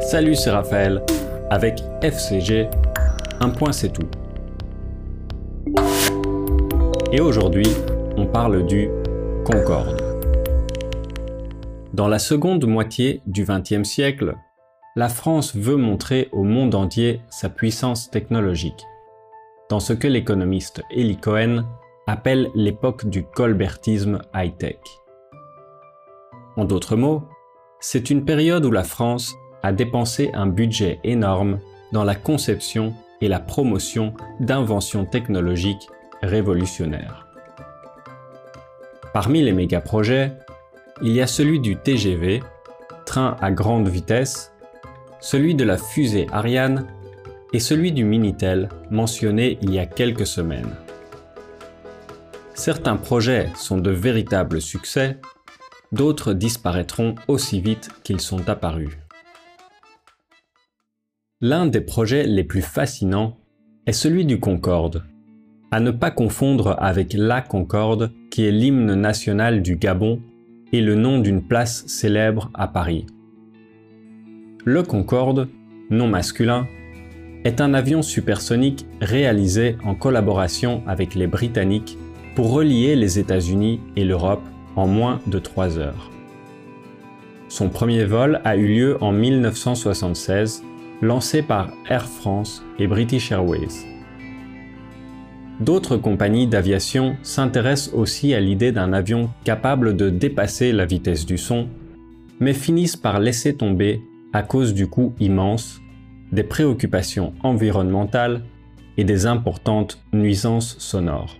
Salut, c'est Raphaël. Avec FCG, un point c'est tout. Et aujourd'hui, on parle du Concorde. Dans la seconde moitié du XXe siècle, la France veut montrer au monde entier sa puissance technologique, dans ce que l'économiste Eli Cohen appelle l'époque du colbertisme high-tech. En d'autres mots, c'est une période où la France a dépensé un budget énorme dans la conception et la promotion d'inventions technologiques révolutionnaires. Parmi les méga-projets, il y a celui du TGV, train à grande vitesse, celui de la fusée Ariane et celui du Minitel mentionné il y a quelques semaines. Certains projets sont de véritables succès, d'autres disparaîtront aussi vite qu'ils sont apparus. L'un des projets les plus fascinants est celui du Concorde, à ne pas confondre avec la Concorde qui est l'hymne national du Gabon et le nom d'une place célèbre à Paris. Le Concorde, nom masculin, est un avion supersonique réalisé en collaboration avec les Britanniques pour relier les États-Unis et l'Europe en moins de 3 heures. Son premier vol a eu lieu en 1976 lancé par Air France et British Airways. D'autres compagnies d'aviation s'intéressent aussi à l'idée d'un avion capable de dépasser la vitesse du son, mais finissent par laisser tomber à cause du coût immense, des préoccupations environnementales et des importantes nuisances sonores.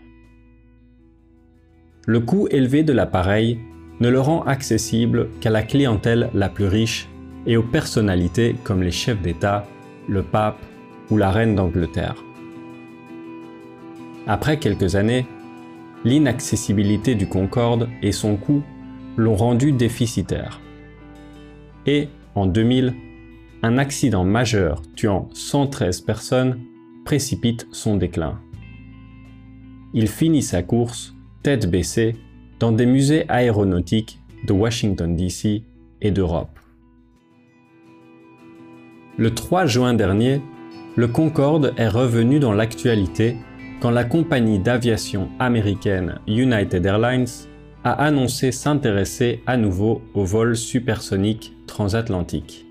Le coût élevé de l'appareil ne le rend accessible qu'à la clientèle la plus riche et aux personnalités comme les chefs d'État, le pape ou la reine d'Angleterre. Après quelques années, l'inaccessibilité du Concorde et son coût l'ont rendu déficitaire. Et, en 2000, un accident majeur tuant 113 personnes précipite son déclin. Il finit sa course, tête dans des musées aéronautiques de Washington DC et d'Europe. Le 3 juin dernier, le Concorde est revenu dans l'actualité quand la compagnie d'aviation américaine United Airlines a annoncé s'intéresser à nouveau aux vols supersoniques transatlantiques.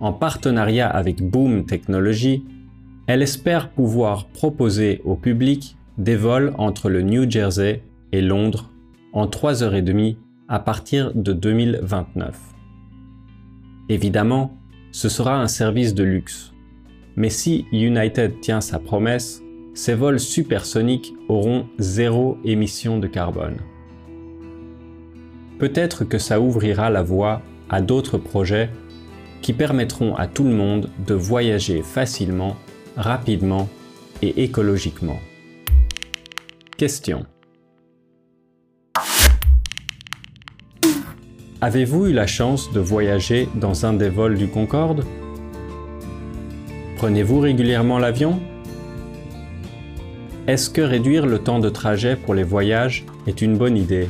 En partenariat avec Boom Technology, elle espère pouvoir proposer au public des vols entre le New Jersey et Londres en 3h30 à partir de 2029. Évidemment, ce sera un service de luxe. Mais si United tient sa promesse, ces vols supersoniques auront zéro émission de carbone. Peut-être que ça ouvrira la voie à d'autres projets qui permettront à tout le monde de voyager facilement, rapidement et écologiquement. Avez-vous eu la chance de voyager dans un des vols du Concorde? Prenez-vous régulièrement l'avion? Est-ce que réduire le temps de trajet pour les voyages est une bonne idée?